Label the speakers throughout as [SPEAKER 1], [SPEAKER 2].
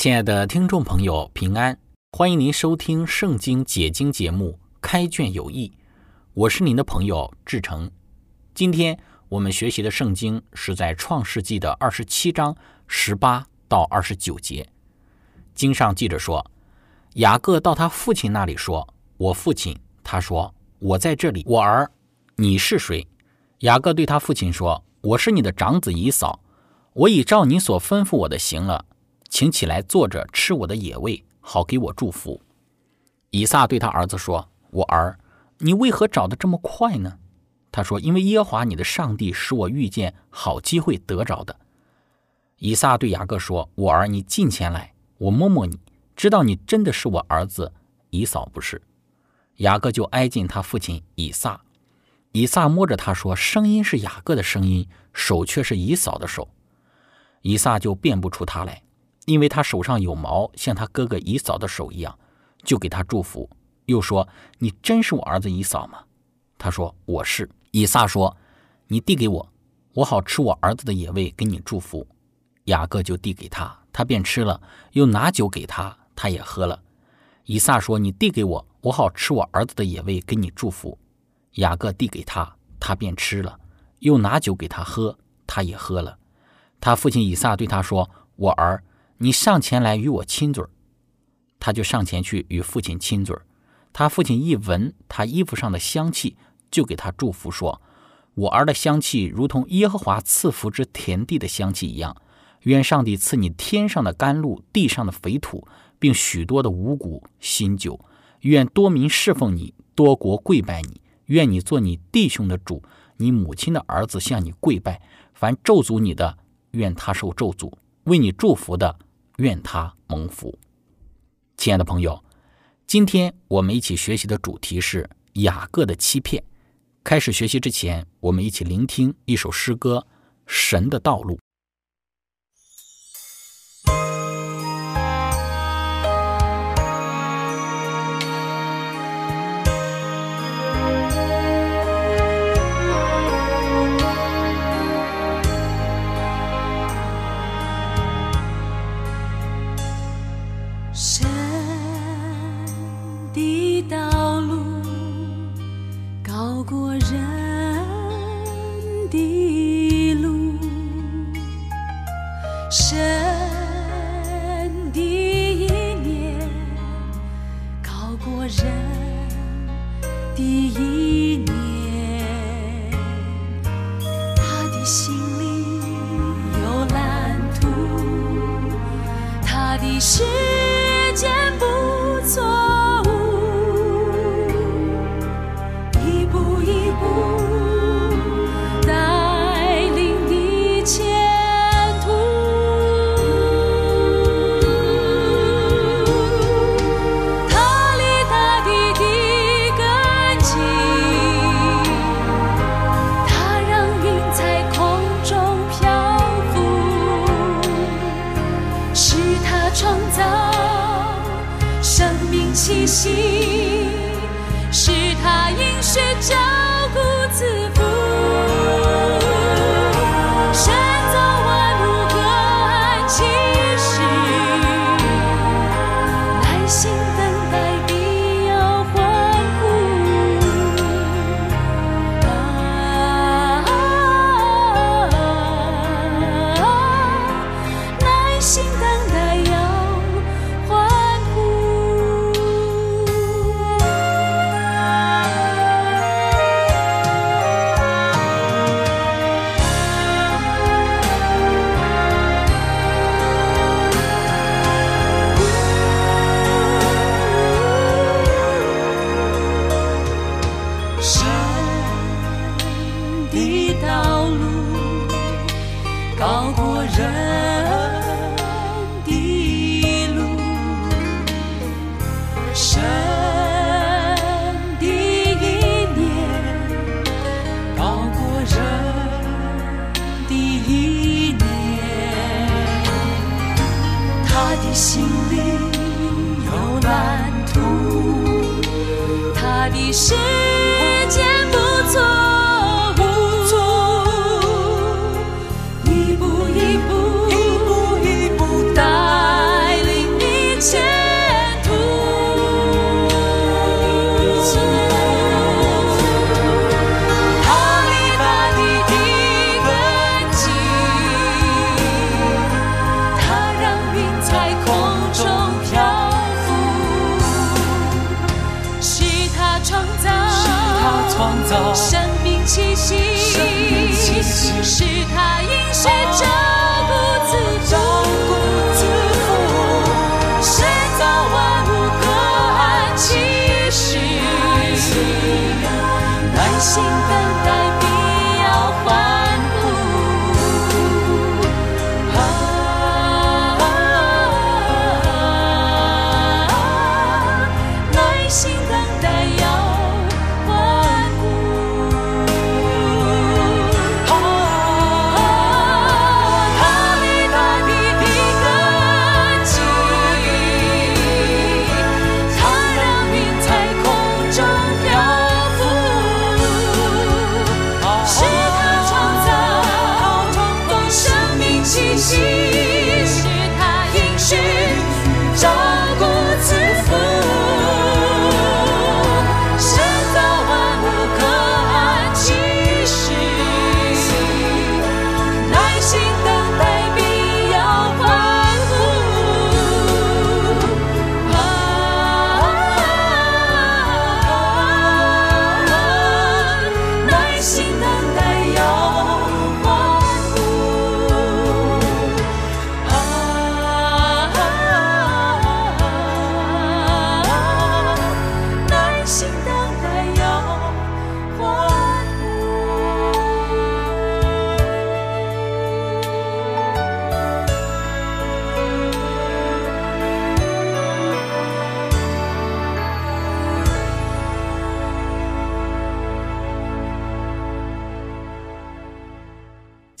[SPEAKER 1] 亲爱的听众朋友，平安！欢迎您收听《圣经解经》节目《开卷有益》，我是您的朋友志成。今天我们学习的圣经是在《创世纪》的二十七章十八到二十九节。经上记着说，雅各到他父亲那里说：“我父亲。”他说：“我在这里。”我儿，你是谁？雅各对他父亲说：“我是你的长子以扫。我已照你所吩咐我的行了。”请起来坐着吃我的野味，好给我祝福。以撒对他儿子说：“我儿，你为何找得这么快呢？”他说：“因为耶和华你的上帝使我遇见好机会得着的。”以撒对雅各说：“我儿，你近前来，我摸摸你，知道你真的是我儿子以扫不是？”雅各就挨近他父亲以撒。以撒摸着他说：“声音是雅各的声音，手却是以扫的手。”以撒就辨不出他来。因为他手上有毛，像他哥哥以扫的手一样，就给他祝福，又说：“你真是我儿子以扫吗？”他说：“我是。”以撒说：“你递给我，我好吃我儿子的野味，给你祝福。”雅各就递给他，他便吃了，又拿酒给他，他也喝了。以撒说：“你递给我，我好吃我儿子的野味，给你祝福。”雅各递给他，他便吃了，又拿酒给他喝，他也喝了。他父亲以撒对他说：“我儿。”你上前来与我亲嘴儿，他就上前去与父亲亲嘴儿。他父亲一闻他衣服上的香气，就给他祝福说：“我儿的香气如同耶和华赐福之田地的香气一样。愿上帝赐你天上的甘露，地上的肥土，并许多的五谷新酒。愿多民侍奉你，多国跪拜你。愿你做你弟兄的主，你母亲的儿子向你跪拜。凡咒诅你的，愿他受咒诅；为你祝福的。”愿他蒙福，亲爱的朋友，今天我们一起学习的主题是雅各的欺骗。开始学习之前，我们一起聆听一首诗歌《神的道路》。
[SPEAKER 2] 的道路。心。的道路高过人心更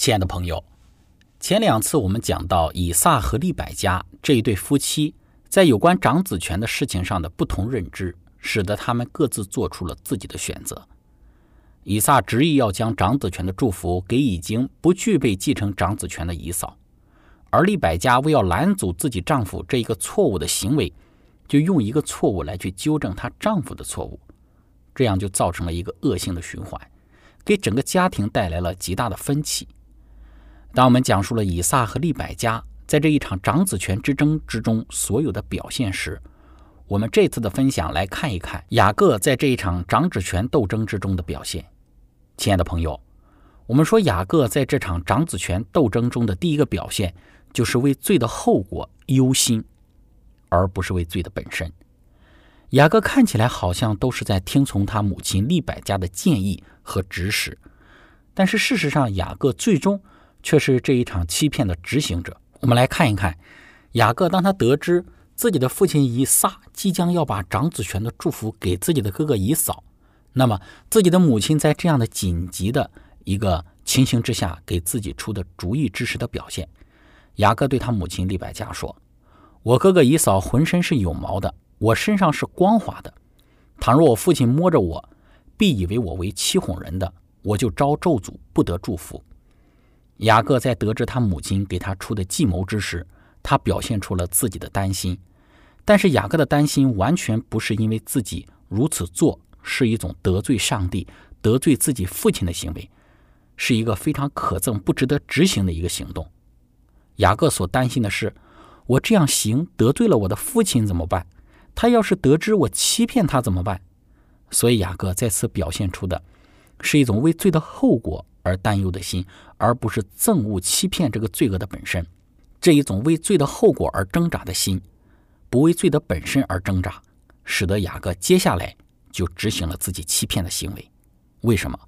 [SPEAKER 1] 亲爱的朋友，前两次我们讲到以撒和利百加这一对夫妻在有关长子权的事情上的不同认知，使得他们各自做出了自己的选择。以撒执意要将长子权的祝福给已经不具备继承长子权的以嫂，而利百加为要拦阻自己丈夫这一个错误的行为，就用一个错误来去纠正她丈夫的错误，这样就造成了一个恶性的循环，给整个家庭带来了极大的分歧。当我们讲述了以撒和利百加在这一场长子权之争之中所有的表现时，我们这次的分享来看一看雅各在这一场长子权斗争之中的表现。亲爱的朋友，我们说雅各在这场长子权斗争中的第一个表现，就是为罪的后果忧心，而不是为罪的本身。雅各看起来好像都是在听从他母亲利百加的建议和指使，但是事实上，雅各最终却是这一场欺骗的执行者。我们来看一看，雅各当他得知自己的父亲以撒即将要把长子权的祝福给自己的哥哥以扫，那么自己的母亲在这样的紧急的一个情形之下给自己出的主意之时的表现，雅各对他母亲利百加说：“我哥哥以扫浑身是有毛的，我身上是光滑的。倘若我父亲摸着我，必以为我为欺哄人的，我就招咒诅，不得祝福。”雅各在得知他母亲给他出的计谋之时，他表现出了自己的担心。但是雅各的担心完全不是因为自己如此做是一种得罪上帝、得罪自己父亲的行为，是一个非常可憎、不值得执行的一个行动。雅各所担心的是，我这样行得罪了我的父亲怎么办？他要是得知我欺骗他怎么办？所以雅各在此表现出的是一种为罪的后果而担忧的心，而不是憎恶欺骗这个罪恶的本身。这一种为罪的后果而挣扎的心，不为罪的本身而挣扎，使得雅各接下来就执行了自己欺骗的行为。为什么？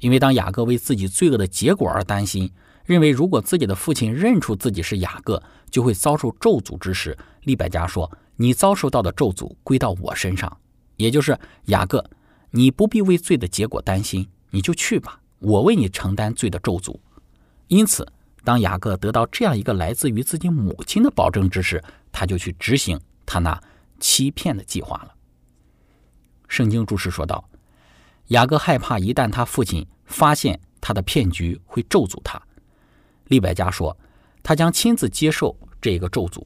[SPEAKER 1] 因为当雅各为自己罪恶的结果而担心，认为如果自己的父亲认出自己是雅各，就会遭受咒诅之时，利百加说：“你遭受到的咒诅归到我身上，也就是雅各，你不必为罪的结果担心，你就去吧，我为你承担罪的咒诅。”因此，当雅各得到这样一个来自于自己母亲的保证之时，他就去执行他那欺骗的计划了。圣经注释说道：“雅各害怕一旦他父亲发现他的骗局，会咒诅他。”利百加说：“他将亲自接受这个咒诅，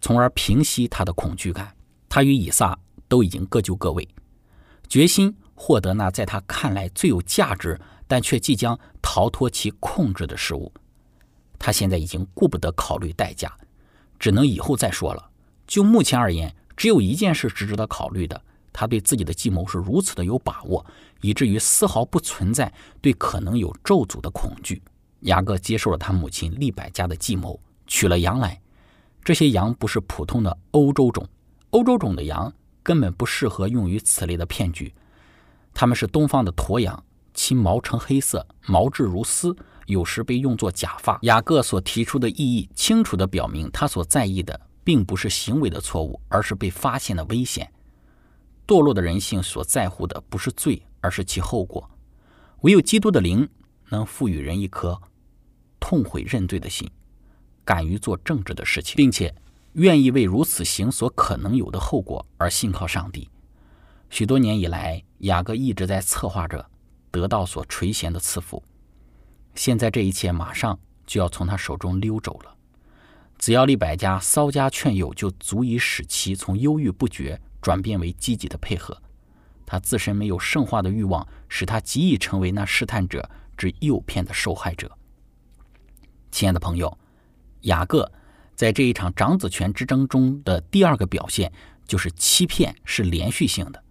[SPEAKER 1] 从而平息他的恐惧感。他与以撒都已经各就各位，决心获得那在他看来最有价值，但却即将逃脱其控制的事物。他现在已经顾不得考虑代价，只能以后再说了。就目前而言，只有一件事是值得考虑的。他对自己的计谋是如此的有把握，以至于丝毫不存在对可能有咒诅的恐惧。”雅各接受了他母亲利百加的计谋，取了羊来。这些羊不是普通的欧洲种，欧洲种的羊根本不适合用于此类的骗局。他们是东方的驼羊，其毛呈黑色，毛质如丝，有时被用作假发。雅各所提出的意义清楚地表明，他所在意的并不是行为的错误，而是被发现的危险。堕落的人性所在乎的不是罪，而是其后果。唯有基督的灵能赋予人一颗。痛悔认罪的心，敢于做正直的事情，并且愿意为如此行所可能有的后果而信靠上帝。许多年以来，雅各一直在策划着得到所垂涎的赐福。现在这一切马上就要从他手中溜走了。只要利百加稍加劝诱，就足以使其从忧郁不决转变为积极的配合。他自身没有圣化的欲望，使他极易成为那试探者之诱骗的受害者。亲爱的朋友，雅各在这一场长子权之争中的第二个表现就是欺骗是连续性的。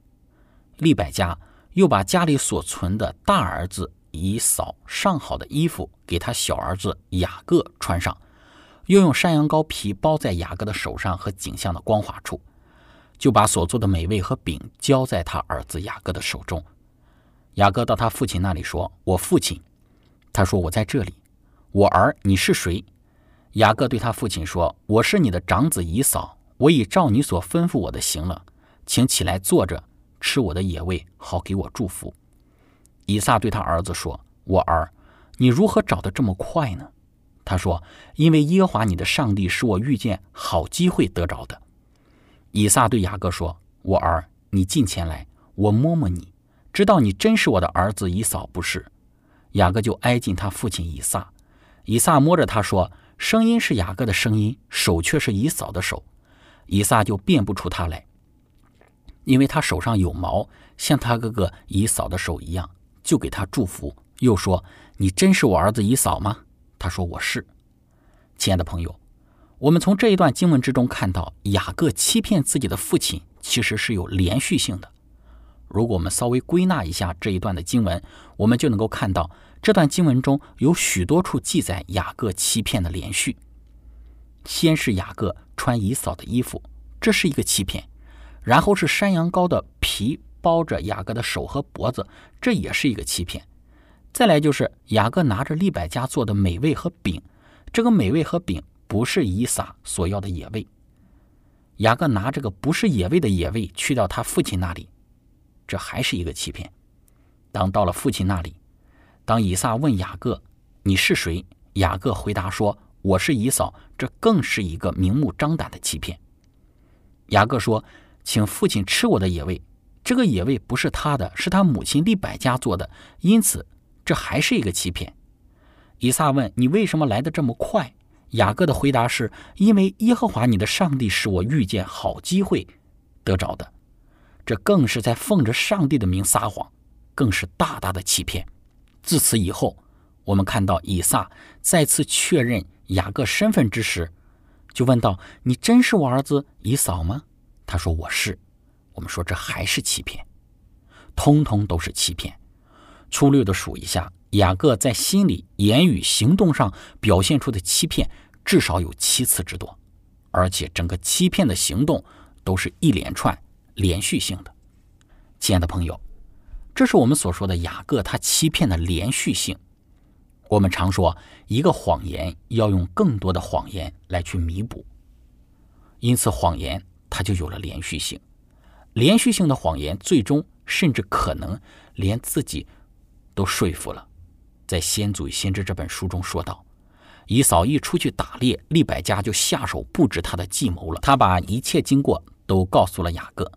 [SPEAKER 1] 利百加又把家里所存的大儿子以扫上好的衣服给他小儿子雅各穿上，又用山羊羔皮包在雅各的手上和颈项的光滑处，就把所做的美味和饼交在他儿子雅各的手中。雅各到他父亲那里说：“我父亲。”他说：“我在这里。”我儿，你是谁？雅各对他父亲说：“我是你的长子以扫，我已照你所吩咐我的行了，请起来坐着吃我的野味，好给我祝福。”以撒对他儿子说：“我儿，你如何找得这么快呢？”他说：“因为耶和华你的上帝使我遇见好机会得着的。”以撒对雅各说：“我儿，你近前来，我摸摸你，知道你真是我的儿子以扫不是？”雅各就挨近他父亲以撒。以撒摸着他说：“声音是雅各的声音，手却是以扫的手。”以撒就辨不出他来，因为他手上有毛，像他哥哥以嫂的手一样，就给他祝福，又说：“你真是我儿子以嫂吗？”他说：“我是。”亲爱的朋友，我们从这一段经文之中看到，雅各欺骗自己的父亲其实是有连续性的。如果我们稍微归纳一下这一段的经文，我们就能够看到。这段经文中有许多处记载雅各欺骗的连续。先是雅各穿以嫂的衣服，这是一个欺骗；然后是山羊羔的皮包着雅各的手和脖子，这也是一个欺骗；再来就是雅各拿着利百加做的美味和饼，这个美味和饼不是以撒所要的野味。雅各拿这个不是野味的野味去到他父亲那里，这还是一个欺骗。当到了父亲那里。当以撒问雅各：“你是谁？”雅各回答说：“我是以扫。”这更是一个明目张胆的欺骗。雅各说：“请父亲吃我的野味。”这个野味不是他的，是他母亲利百加做的，因此这还是一个欺骗。以撒问：“你为什么来的这么快？”雅各的回答是：“因为耶和华你的上帝使我遇见好机会得着的。”这更是在奉着上帝的名撒谎，更是大大的欺骗。自此以后，我们看到以撒再次确认雅各身份之时，就问道：“你真是我儿子以扫吗？”他说：“我是。”我们说这还是欺骗，通通都是欺骗。粗略的数一下，雅各在心里、言语、行动上表现出的欺骗至少有七次之多，而且整个欺骗的行动都是一连串、连续性的。亲爱的朋友。这是我们所说的雅各他欺骗的连续性。我们常说，一个谎言要用更多的谎言来去弥补，因此谎言它就有了连续性。连续性的谎言，最终甚至可能连自己都说服了。在《先祖先知》这本书中说道，以扫一出去打猎，利百加就下手布置他的计谋了。他把一切经过都告诉了雅各，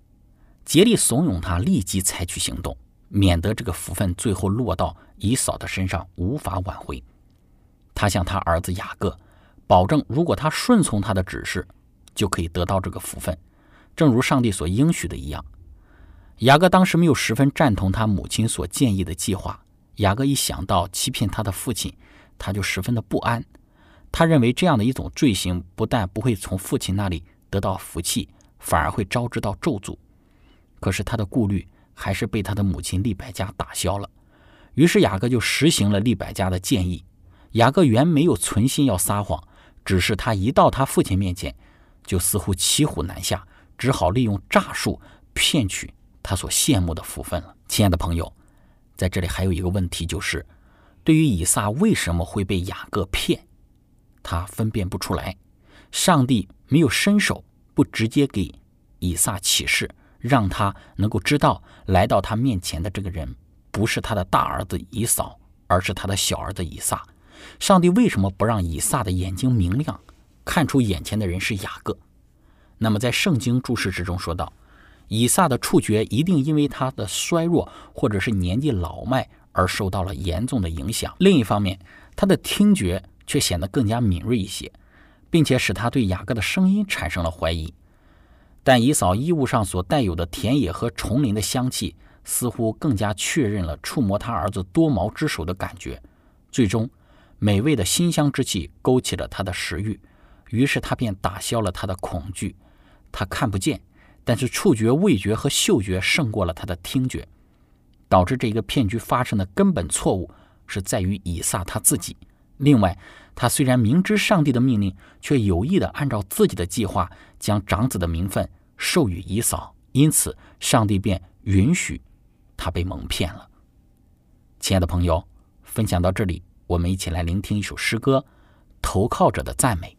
[SPEAKER 1] 竭力怂恿他立即采取行动，免得这个福分最后落到以扫的身上无法挽回。他向他儿子雅各保证，如果他顺从他的指示，就可以得到这个福分，正如上帝所应许的一样。雅各当时没有十分赞同他母亲所建议的计划。雅各一想到欺骗他的父亲，他就十分的不安。他认为这样的一种罪行，不但不会从父亲那里得到福气，反而会招致到咒诅。可是他的顾虑还是被他的母亲利百加打消了。于是雅各就实行了利百加的建议。雅各原没有存心要撒谎，只是他一到他父亲面前，就似乎骑虎难下，只好利用诈术骗取他所羡慕的福分了。亲爱的朋友。在这里还有一个问题，就是对于以撒为什么会被雅各骗，他分辨不出来。上帝没有伸手，不直接给以撒启示，让他能够知道来到他面前的这个人不是他的大儿子以扫，而是他的小儿子以撒。上帝为什么不让以撒的眼睛明亮，看出眼前的人是雅各？那么在圣经注释之中说道。以撒的触觉一定因为他的衰弱或者是年纪老迈而受到了严重的影响。另一方面，他的听觉却显得更加敏锐一些，并且使他对雅各的声音产生了怀疑。但以扫衣物上所带有的田野和丛林的香气，似乎更加确认了触摸他儿子多毛之手的感觉。最终，美味的馨香之气勾起了他的食欲，于是他便打消了他的恐惧。他看不见。但是触觉、味觉和嗅觉胜过了他的听觉，导致这个骗局发生的根本错误是在于以撒他自己。另外，他虽然明知上帝的命令，却有意的按照自己的计划将长子的名分授予以扫，因此上帝便允许他被蒙骗了。亲爱的朋友，分享到这里，我们一起来聆听一首诗歌《投靠者的赞美》。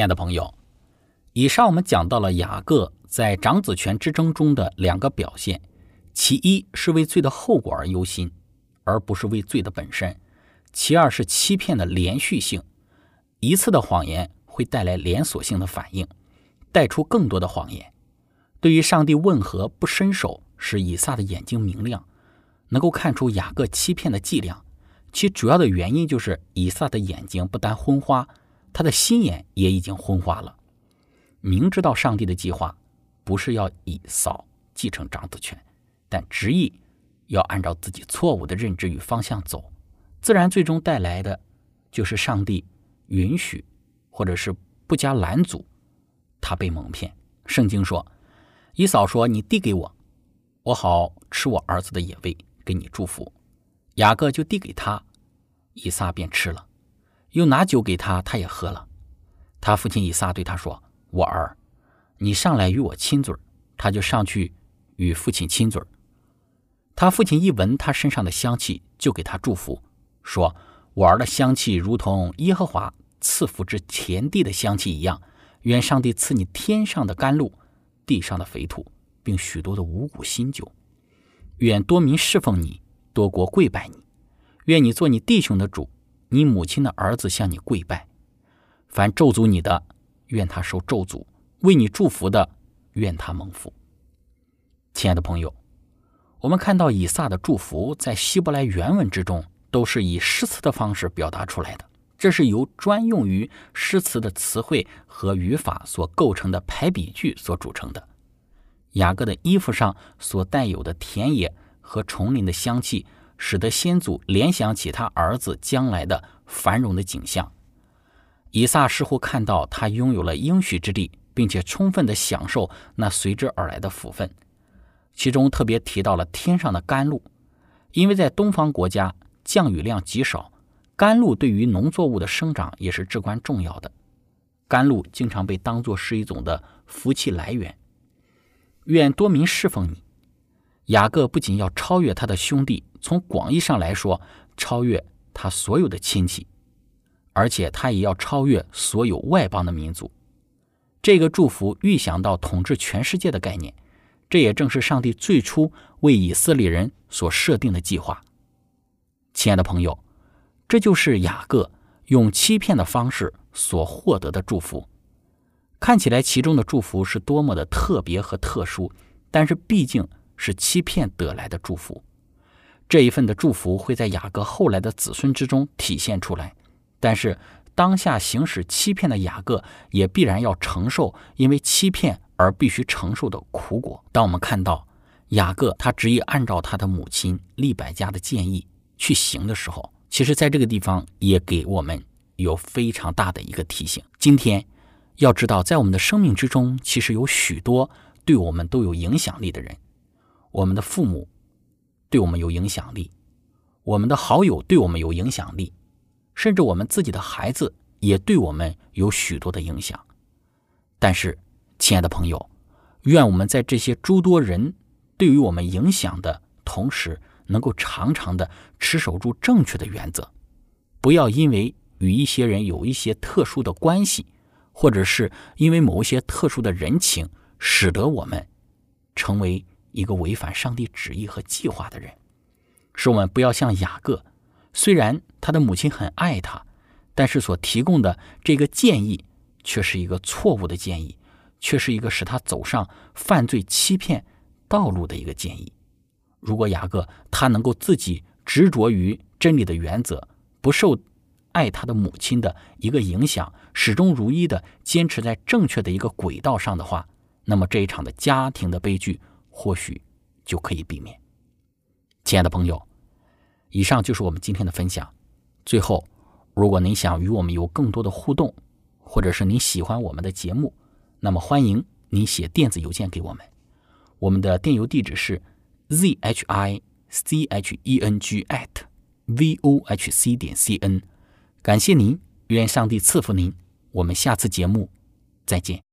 [SPEAKER 1] 亲爱的朋友，以上我们讲到了雅各在长子权之争中的两个表现，其一是为罪的后果而忧心，而不是为罪的本身；其二是欺骗的连续性，一次的谎言会带来连锁性的反应，带出更多的谎言。对于上帝问何不伸手使以撒的眼睛明亮，能够看出雅各欺骗的伎俩，其主要的原因就是以撒的眼睛不单昏花。他的心眼也已经昏花了，明知道上帝的计划不是要以扫继承长子权，但执意要按照自己错误的认知与方向走，自然最终带来的就是上帝允许或者是不加拦阻，他被蒙骗。圣经说，以扫说：“你递给我，我好吃我儿子的野味，给你祝福。”雅各就递给他，以撒便吃了。又拿酒给他，他也喝了。他父亲以撒对他说：“我儿，你上来与我亲嘴。”他就上去与父亲亲嘴。他父亲一闻他身上的香气，就给他祝福，说：“我儿的香气如同耶和华赐福之田地的香气一样。愿上帝赐你天上的甘露，地上的肥土，并许多的五谷新酒。愿多民侍奉你，多国跪拜你。愿你做你弟兄的主。”你母亲的儿子向你跪拜，凡咒诅你的，愿他受咒诅；为你祝福的，愿他蒙福。亲爱的朋友，我们看到以撒的祝福在希伯来原文之中都是以诗词的方式表达出来的，这是由专用于诗词的词汇和语法所构成的排比句所组成的。雅各的衣服上所带有的田野和丛林的香气。使得先祖联想起他儿子将来的繁荣的景象。以撒似乎看到他拥有了应许之地，并且充分的享受那随之而来的福分。其中特别提到了天上的甘露，因为在东方国家降雨量极少，甘露对于农作物的生长也是至关重要的。甘露经常被当作是一种的福气来源。愿多民侍奉你。雅各不仅要超越他的兄弟。从广义上来说，超越他所有的亲戚，而且他也要超越所有外邦的民族。这个祝福预想到统治全世界的概念，这也正是上帝最初为以色列人所设定的计划。亲爱的朋友，这就是雅各用欺骗的方式所获得的祝福。看起来其中的祝福是多么的特别和特殊，但是毕竟是欺骗得来的祝福。这一份的祝福会在雅各后来的子孙之中体现出来，但是当下行使欺骗的雅各也必然要承受因为欺骗而必须承受的苦果。当我们看到雅各他执意按照他的母亲利百加的建议去行的时候，其实在这个地方也给我们有非常大的一个提醒。今天要知道，在我们的生命之中，其实有许多对我们都有影响力的人，我们的父母。对我们有影响力，我们的好友对我们有影响力，甚至我们自己的孩子也对我们有许多的影响。但是，亲爱的朋友，愿我们在这些诸多人对于我们影响的同时，能够常常的持守住正确的原则，不要因为与一些人有一些特殊的关系，或者是因为某一些特殊的人情，使得我们成为。一个违反上帝旨意和计划的人，使我们不要像雅各，虽然他的母亲很爱他，但是所提供的这个建议却是一个错误的建议，却是一个使他走上犯罪欺骗道路的一个建议。如果雅各他能够自己执着于真理的原则，不受爱他的母亲的一个影响，始终如一的坚持在正确的一个轨道上的话，那么这一场的家庭的悲剧。或许就可以避免。亲爱的朋友，以上就是我们今天的分享。最后，如果您想与我们有更多的互动，或者是您喜欢我们的节目，那么欢迎您写电子邮件给我们。我们的电邮地址是 z h i c h e n g at v o h c 点 c n。感谢您，愿上帝赐福您。我们下次节目再见。